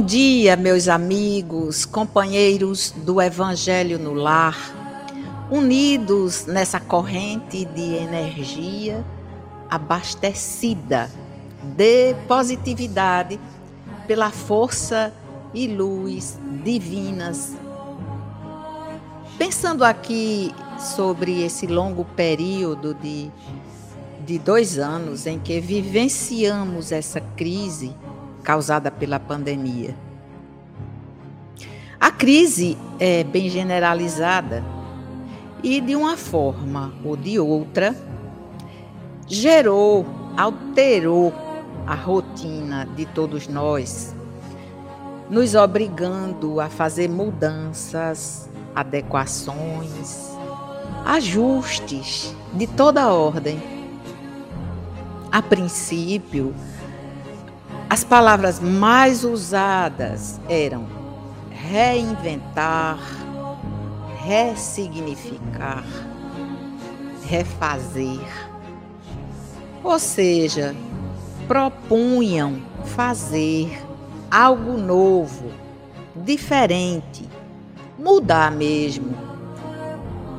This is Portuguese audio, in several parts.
Bom dia, meus amigos, companheiros do Evangelho no Lar, unidos nessa corrente de energia abastecida de positividade pela força e luz divinas. Pensando aqui sobre esse longo período de, de dois anos em que vivenciamos essa crise causada pela pandemia. A crise é bem generalizada e, de uma forma ou de outra, gerou, alterou a rotina de todos nós, nos obrigando a fazer mudanças, adequações, ajustes de toda ordem. A princípio, as palavras mais usadas eram reinventar, ressignificar, refazer. Ou seja, propunham fazer algo novo, diferente, mudar mesmo,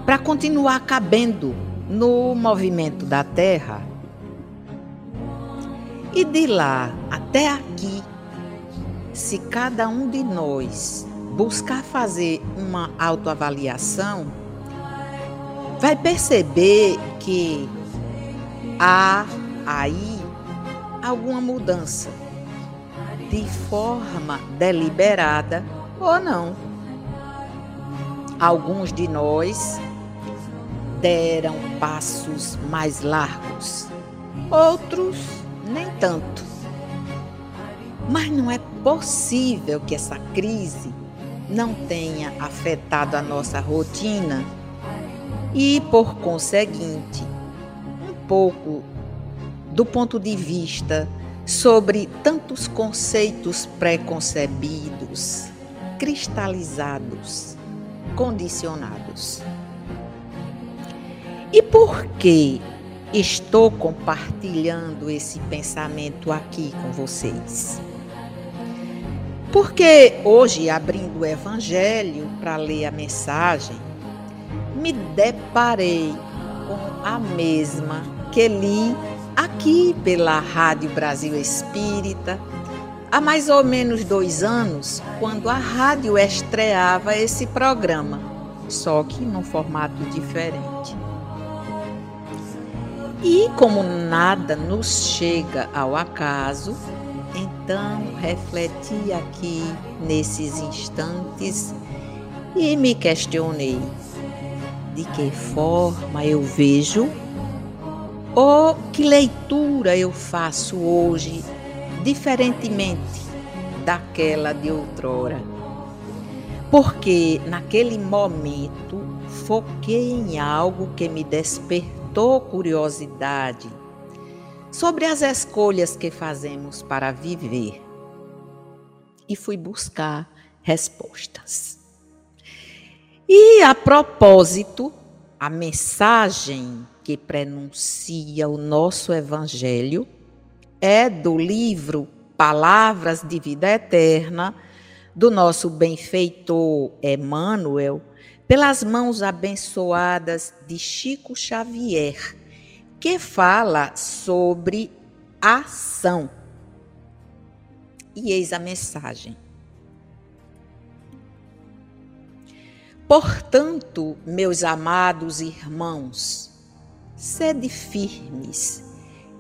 para continuar cabendo no movimento da Terra e de lá até aqui, se cada um de nós buscar fazer uma autoavaliação, vai perceber que há aí alguma mudança, de forma deliberada ou não. Alguns de nós deram passos mais largos, outros nem tanto. Mas não é possível que essa crise não tenha afetado a nossa rotina e, por conseguinte, um pouco do ponto de vista sobre tantos conceitos preconcebidos, cristalizados, condicionados. E por que estou compartilhando esse pensamento aqui com vocês. Porque hoje, abrindo o Evangelho para ler a mensagem, me deparei com a mesma que li aqui pela Rádio Brasil Espírita há mais ou menos dois anos, quando a rádio estreava esse programa, só que num formato diferente. E como nada nos chega ao acaso, então refleti aqui nesses instantes e me questionei. De que forma eu vejo? Ou que leitura eu faço hoje diferentemente daquela de outrora. Porque naquele momento foquei em algo que me despertou despertou curiosidade sobre as escolhas que fazemos para viver e fui buscar respostas. E a propósito, a mensagem que prenuncia o nosso Evangelho é do livro Palavras de Vida Eterna, do nosso benfeitor Emmanuel, pelas mãos abençoadas de Chico Xavier, que fala sobre ação. E eis a mensagem. Portanto, meus amados irmãos, sede firmes,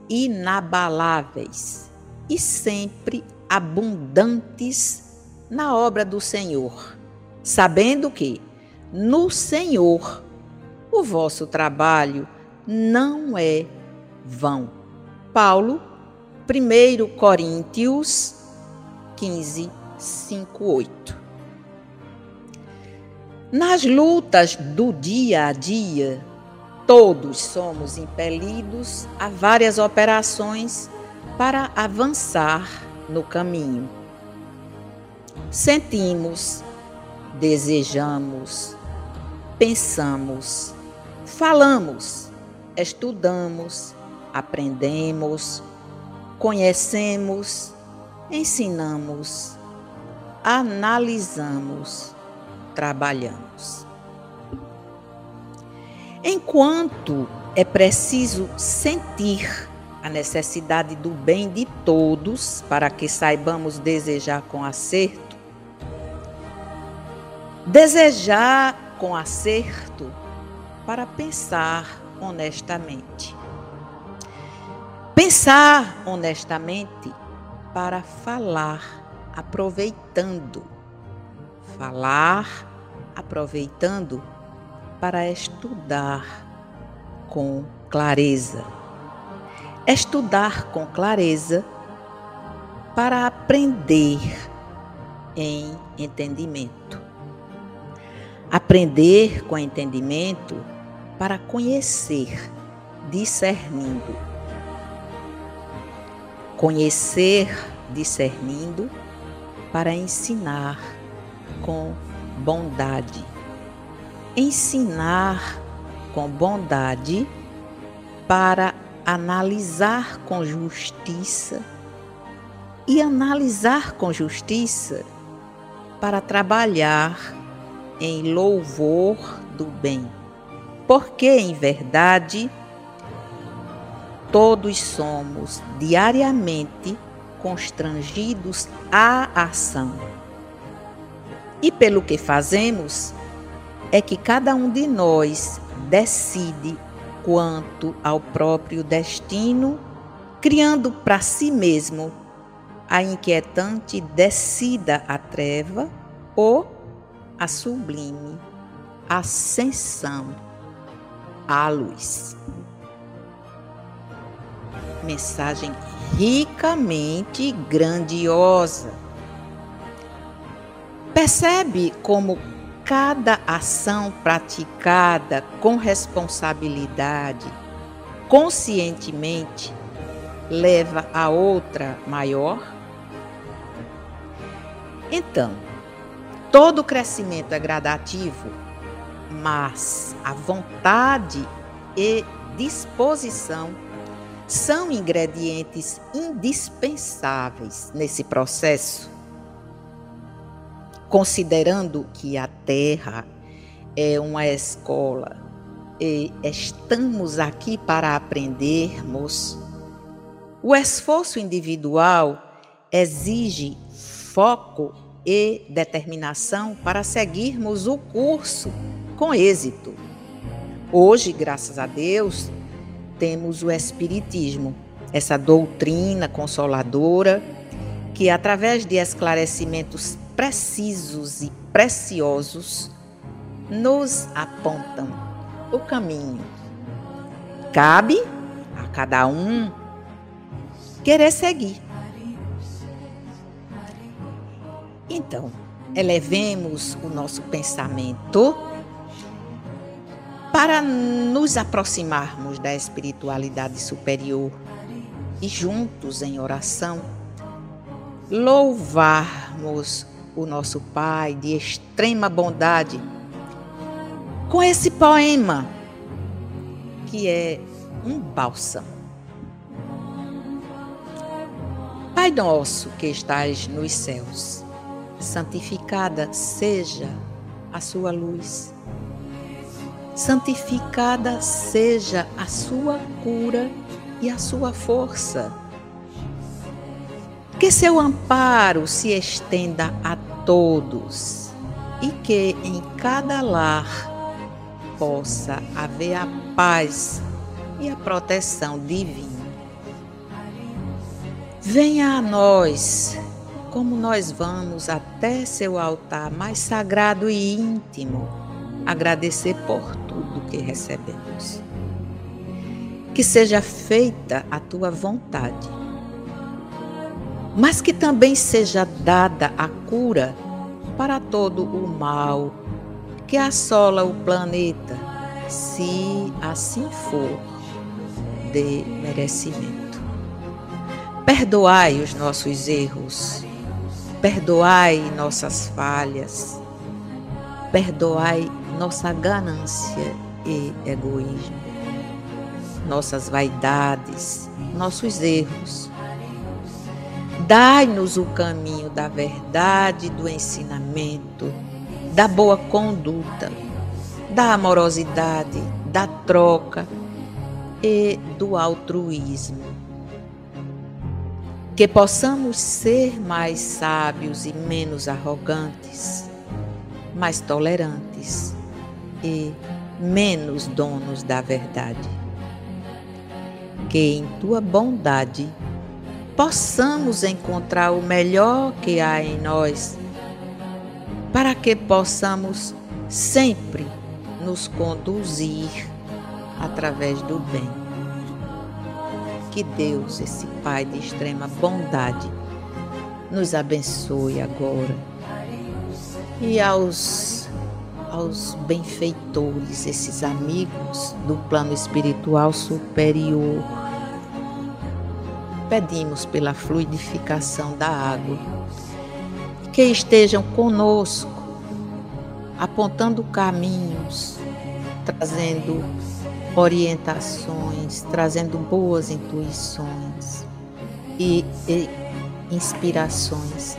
inabaláveis e sempre abundantes na obra do Senhor, sabendo que no Senhor, o vosso trabalho não é vão. Paulo, 1 Coríntios 15, 5, 8. Nas lutas do dia a dia, todos somos impelidos a várias operações para avançar no caminho. Sentimos, desejamos, pensamos, falamos, estudamos, aprendemos, conhecemos, ensinamos, analisamos, trabalhamos. Enquanto é preciso sentir a necessidade do bem de todos para que saibamos desejar com acerto, desejar com acerto para pensar honestamente. Pensar honestamente para falar aproveitando. Falar aproveitando para estudar com clareza. Estudar com clareza para aprender em entendimento. Aprender com entendimento para conhecer, discernindo. Conhecer, discernindo, para ensinar com bondade. Ensinar com bondade para analisar com justiça e analisar com justiça para trabalhar em louvor do bem porque em verdade todos somos diariamente constrangidos à ação. E pelo que fazemos, é que cada um de nós decide quanto ao próprio destino, criando para si mesmo a inquietante descida à treva ou a sublime ascensão à luz. Mensagem ricamente grandiosa. Percebe como cada ação praticada com responsabilidade, conscientemente, leva a outra maior? Então, todo crescimento é gradativo mas a vontade e disposição são ingredientes indispensáveis nesse processo. Considerando que a Terra é uma escola e estamos aqui para aprendermos, o esforço individual exige foco e determinação para seguirmos o curso com êxito. Hoje, graças a Deus, temos o Espiritismo, essa doutrina consoladora que, através de esclarecimentos precisos e preciosos, nos apontam o caminho. Cabe a cada um querer seguir. Então, elevemos o nosso pensamento para nos aproximarmos da espiritualidade superior e juntos em oração louvarmos o nosso Pai de extrema bondade com esse poema que é um bálsamo. Pai nosso que estás nos céus, santificada seja a sua luz santificada seja a sua cura e a sua força. Que seu amparo se estenda a todos e que em cada lar possa haver a paz e a proteção divina. Venha a nós, como nós vamos até seu altar mais sagrado e íntimo, agradecer por tudo que recebemos. Que seja feita a tua vontade, mas que também seja dada a cura para todo o mal que assola o planeta, se assim for de merecimento. Perdoai os nossos erros, perdoai nossas falhas, perdoai nossa ganância e egoísmo, nossas vaidades, nossos erros. Dai-nos o caminho da verdade, do ensinamento, da boa conduta, da amorosidade, da troca e do altruísmo. Que possamos ser mais sábios e menos arrogantes, mais tolerantes e menos donos da verdade. Que em tua bondade possamos encontrar o melhor que há em nós, para que possamos sempre nos conduzir através do bem. Que Deus, esse Pai de extrema bondade, nos abençoe agora. E aos, aos benfeitores, esses amigos do plano espiritual superior, pedimos pela fluidificação da água, que estejam conosco, apontando caminhos, trazendo orientações, trazendo boas intuições e, e inspirações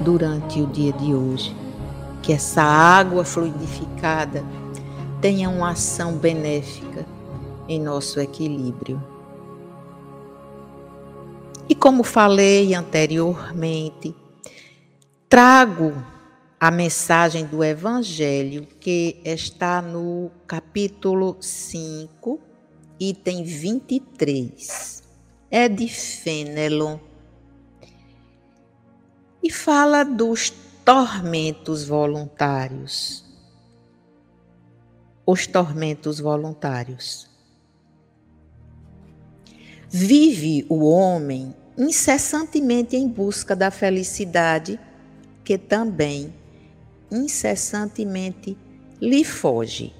durante o dia de hoje. Que essa água fluidificada tenha uma ação benéfica em nosso equilíbrio. E como falei anteriormente, trago a mensagem do Evangelho que está no capítulo 5, item 23. É de Fenelon. E fala dos tormentos voluntários. Os tormentos voluntários. Vive o homem incessantemente em busca da felicidade, que também incessantemente lhe foge.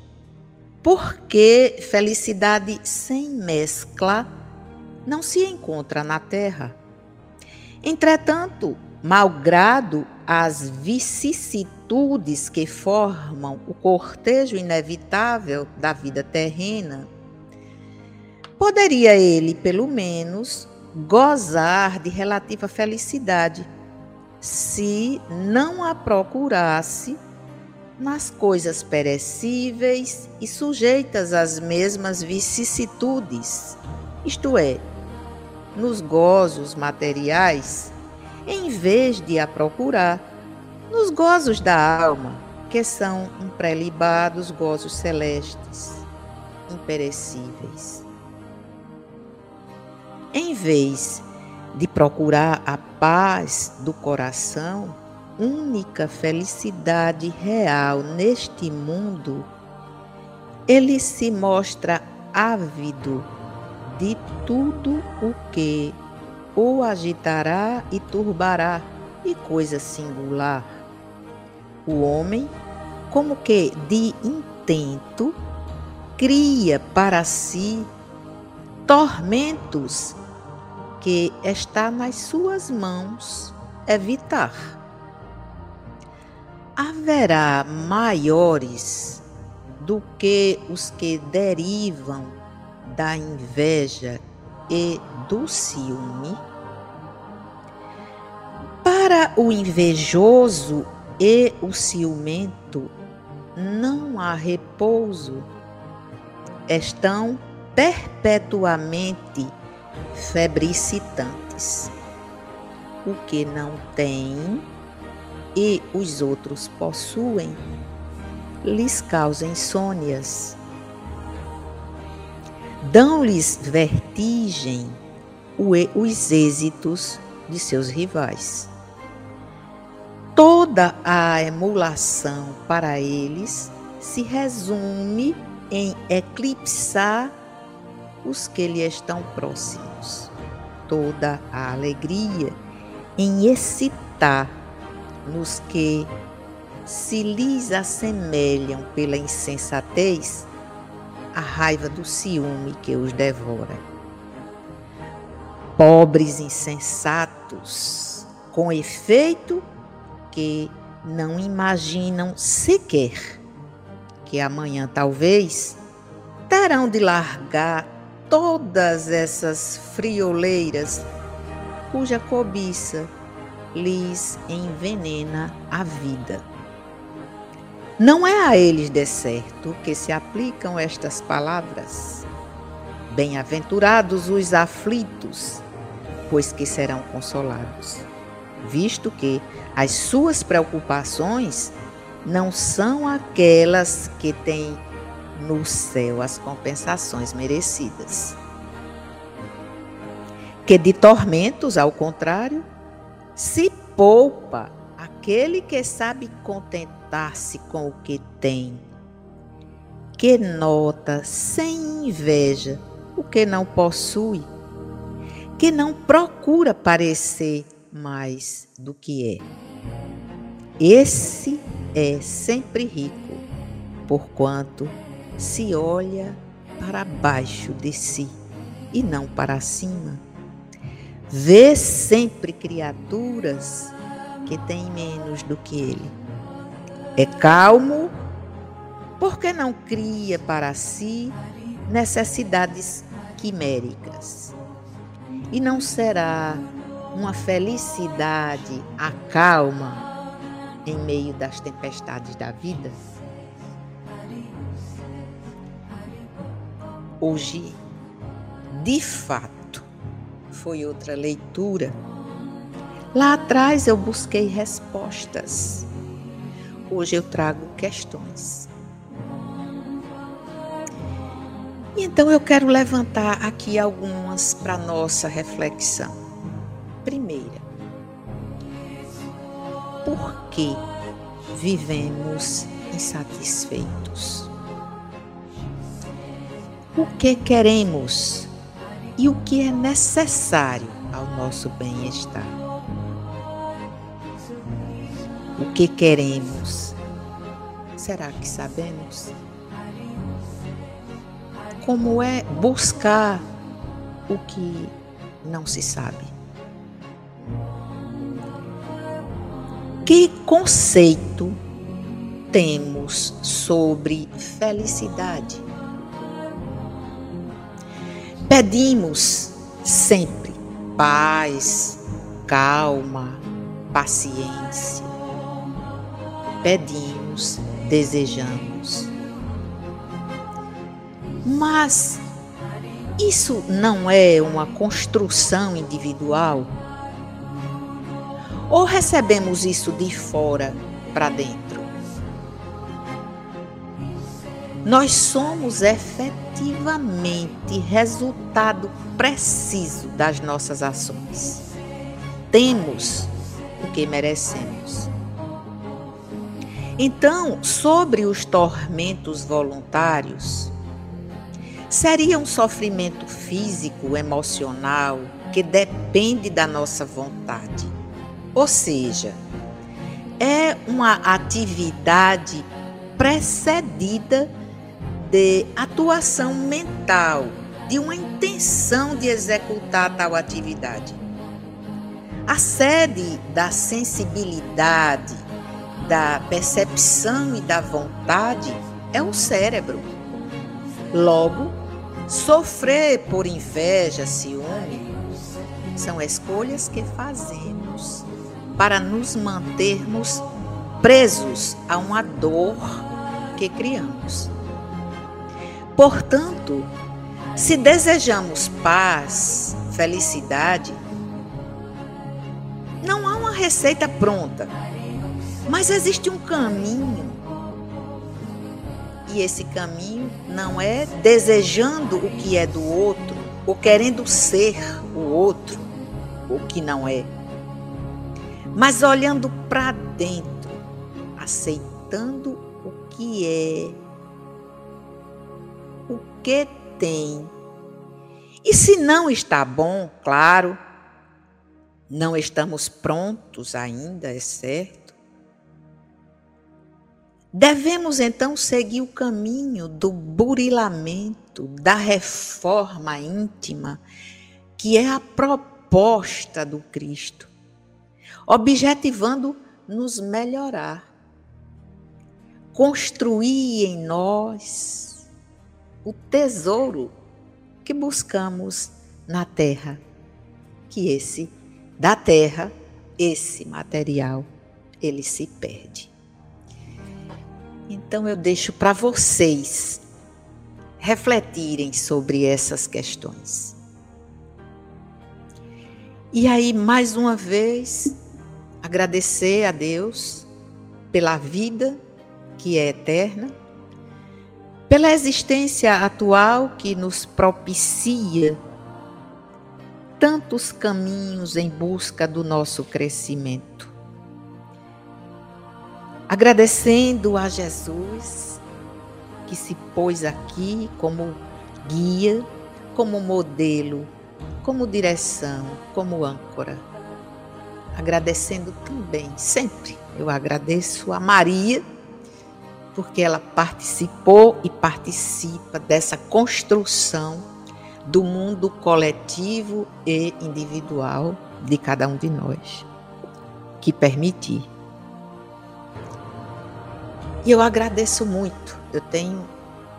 Porque felicidade sem mescla não se encontra na terra. Entretanto, malgrado as vicissitudes que formam o cortejo inevitável da vida terrena, poderia ele, pelo menos, gozar de relativa felicidade se não a procurasse nas coisas perecíveis e sujeitas às mesmas vicissitudes, isto é, nos gozos materiais, em vez de a procurar nos gozos da alma, que são um prelibados gozos celestes, imperecíveis. Em vez de procurar a paz do coração, única felicidade real neste mundo, ele se mostra ávido de tudo o que o agitará e turbará, e coisa singular. O homem, como que de intento, cria para si tormentos que está nas suas mãos evitar. Haverá maiores do que os que derivam da inveja e do ciúme? Para o invejoso e o ciumento não há repouso, estão perpetuamente febricitantes. O que não tem e os outros possuem lhes causa insônias. Dão-lhes vertigem os êxitos de seus rivais. Toda a emulação para eles se resume em eclipsar os que lhe estão próximos. Toda a alegria em excitar nos que se lhes assemelham pela insensatez a raiva do ciúme que os devora. Pobres insensatos, com efeito que não imaginam sequer que amanhã talvez terão de largar todas essas frioleiras cuja cobiça lhes envenena a vida. Não é a eles de certo que se aplicam estas palavras. Bem-aventurados os aflitos, pois que serão consolados, visto que as suas preocupações não são aquelas que têm no céu as compensações merecidas. Que de tormentos, ao contrário, se poupa aquele que sabe contentar-se com o que tem, que nota sem inveja o que não possui, que não procura parecer mais do que é. Esse é sempre rico, porquanto se olha para baixo de si e não para cima vê sempre criaturas que têm menos do que ele. É calmo porque não cria para si necessidades quiméricas. E não será uma felicidade a calma em meio das tempestades da vida? Hoje, de fato, foi outra leitura. Lá atrás eu busquei respostas. Hoje eu trago questões. Então eu quero levantar aqui algumas para nossa reflexão. Primeira, por que vivemos insatisfeitos? O que queremos e o que é necessário ao nosso bem-estar. O que queremos? Será que sabemos? Como é buscar o que não se sabe? Que conceito temos sobre felicidade? Pedimos sempre paz, calma, paciência. Pedimos, desejamos. Mas isso não é uma construção individual? Ou recebemos isso de fora para dentro? Nós somos efetivamente resultado preciso das nossas ações. Temos o que merecemos. Então, sobre os tormentos voluntários, seria um sofrimento físico, emocional, que depende da nossa vontade. Ou seja, é uma atividade precedida de atuação mental, de uma intenção de executar tal atividade. A sede da sensibilidade, da percepção e da vontade é o cérebro. Logo, sofrer por inveja, ciúme, são escolhas que fazemos para nos mantermos presos a uma dor que criamos. Portanto, se desejamos paz, felicidade, não há uma receita pronta, mas existe um caminho. E esse caminho não é desejando o que é do outro ou querendo ser o outro, o que não é, mas olhando para dentro, aceitando o que é que tem. E se não está bom, claro, não estamos prontos ainda, é certo. Devemos então seguir o caminho do burilamento, da reforma íntima, que é a proposta do Cristo, objetivando nos melhorar, construir em nós o tesouro que buscamos na terra, que esse da terra, esse material, ele se perde. Então eu deixo para vocês refletirem sobre essas questões. E aí, mais uma vez, agradecer a Deus pela vida que é eterna, pela existência atual que nos propicia tantos caminhos em busca do nosso crescimento agradecendo a Jesus que se pôs aqui como guia, como modelo, como direção, como âncora. Agradecendo também, sempre eu agradeço a Maria, porque ela participou e participa dessa construção do mundo coletivo e individual de cada um de nós, que permitir e eu agradeço muito. Eu tenho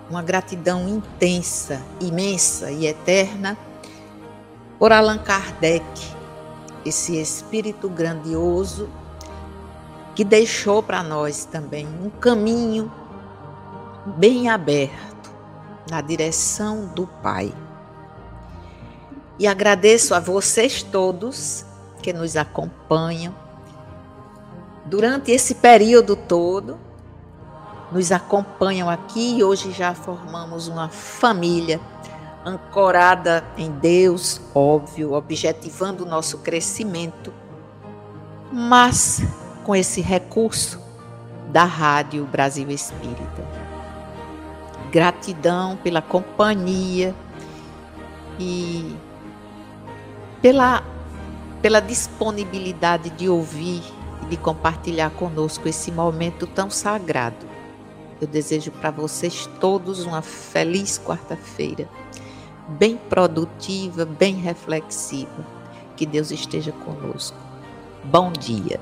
uma gratidão intensa, imensa e eterna por Allan Kardec, esse espírito grandioso que deixou para nós também um caminho bem aberto na direção do Pai. E agradeço a vocês todos que nos acompanham durante esse período todo nos acompanham aqui e hoje já formamos uma família ancorada em Deus, óbvio, objetivando o nosso crescimento, mas com esse recurso da Rádio Brasil Espírita. Gratidão pela companhia e pela, pela disponibilidade de ouvir e de compartilhar conosco esse momento tão sagrado eu desejo para vocês todos uma feliz quarta-feira, bem produtiva, bem reflexiva. Que Deus esteja conosco. Bom dia.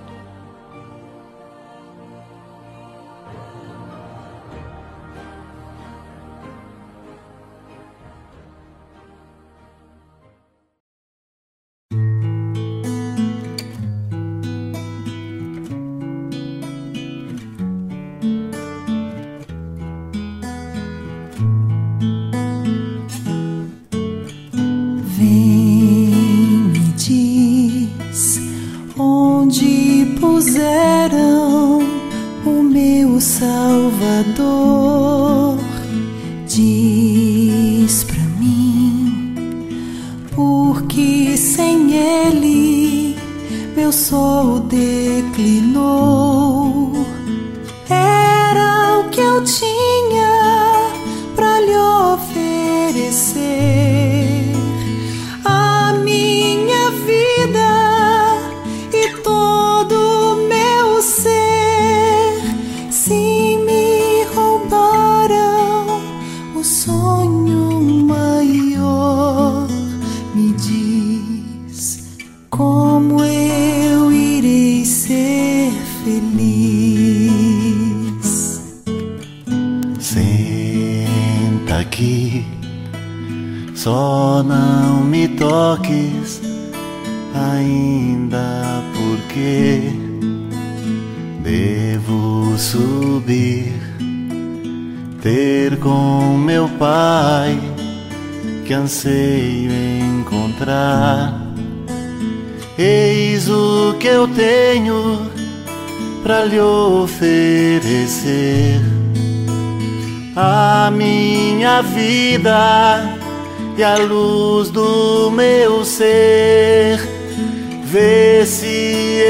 Lhe oferecer. A minha vida e a luz do meu ser. Vê se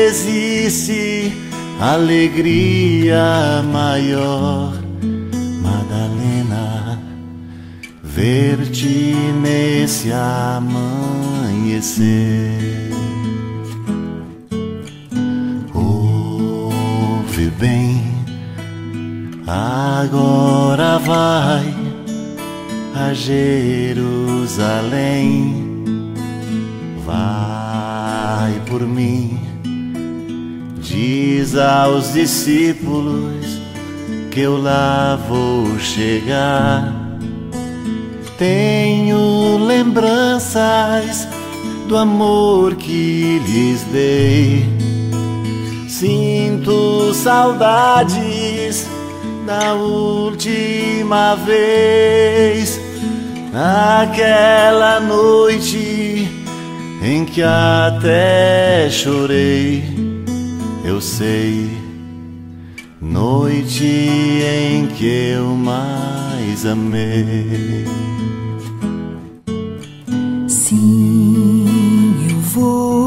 existe alegria maior ver-te nesse amanhecer. Bem agora vai a Jerusalém. Vai por mim, diz aos discípulos que eu lá vou chegar. Tenho lembranças do amor que lhes dei. Sinto saudades da última vez, naquela noite em que até chorei. Eu sei, noite em que eu mais amei. Sim, eu vou,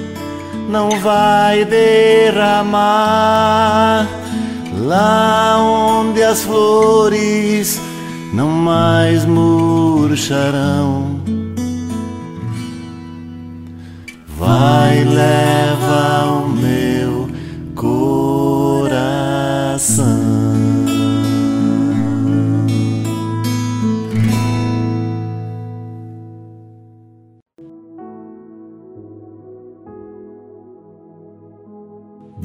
não vai derramar, lá onde as flores não mais murcharão. Vai, leva o meu coração.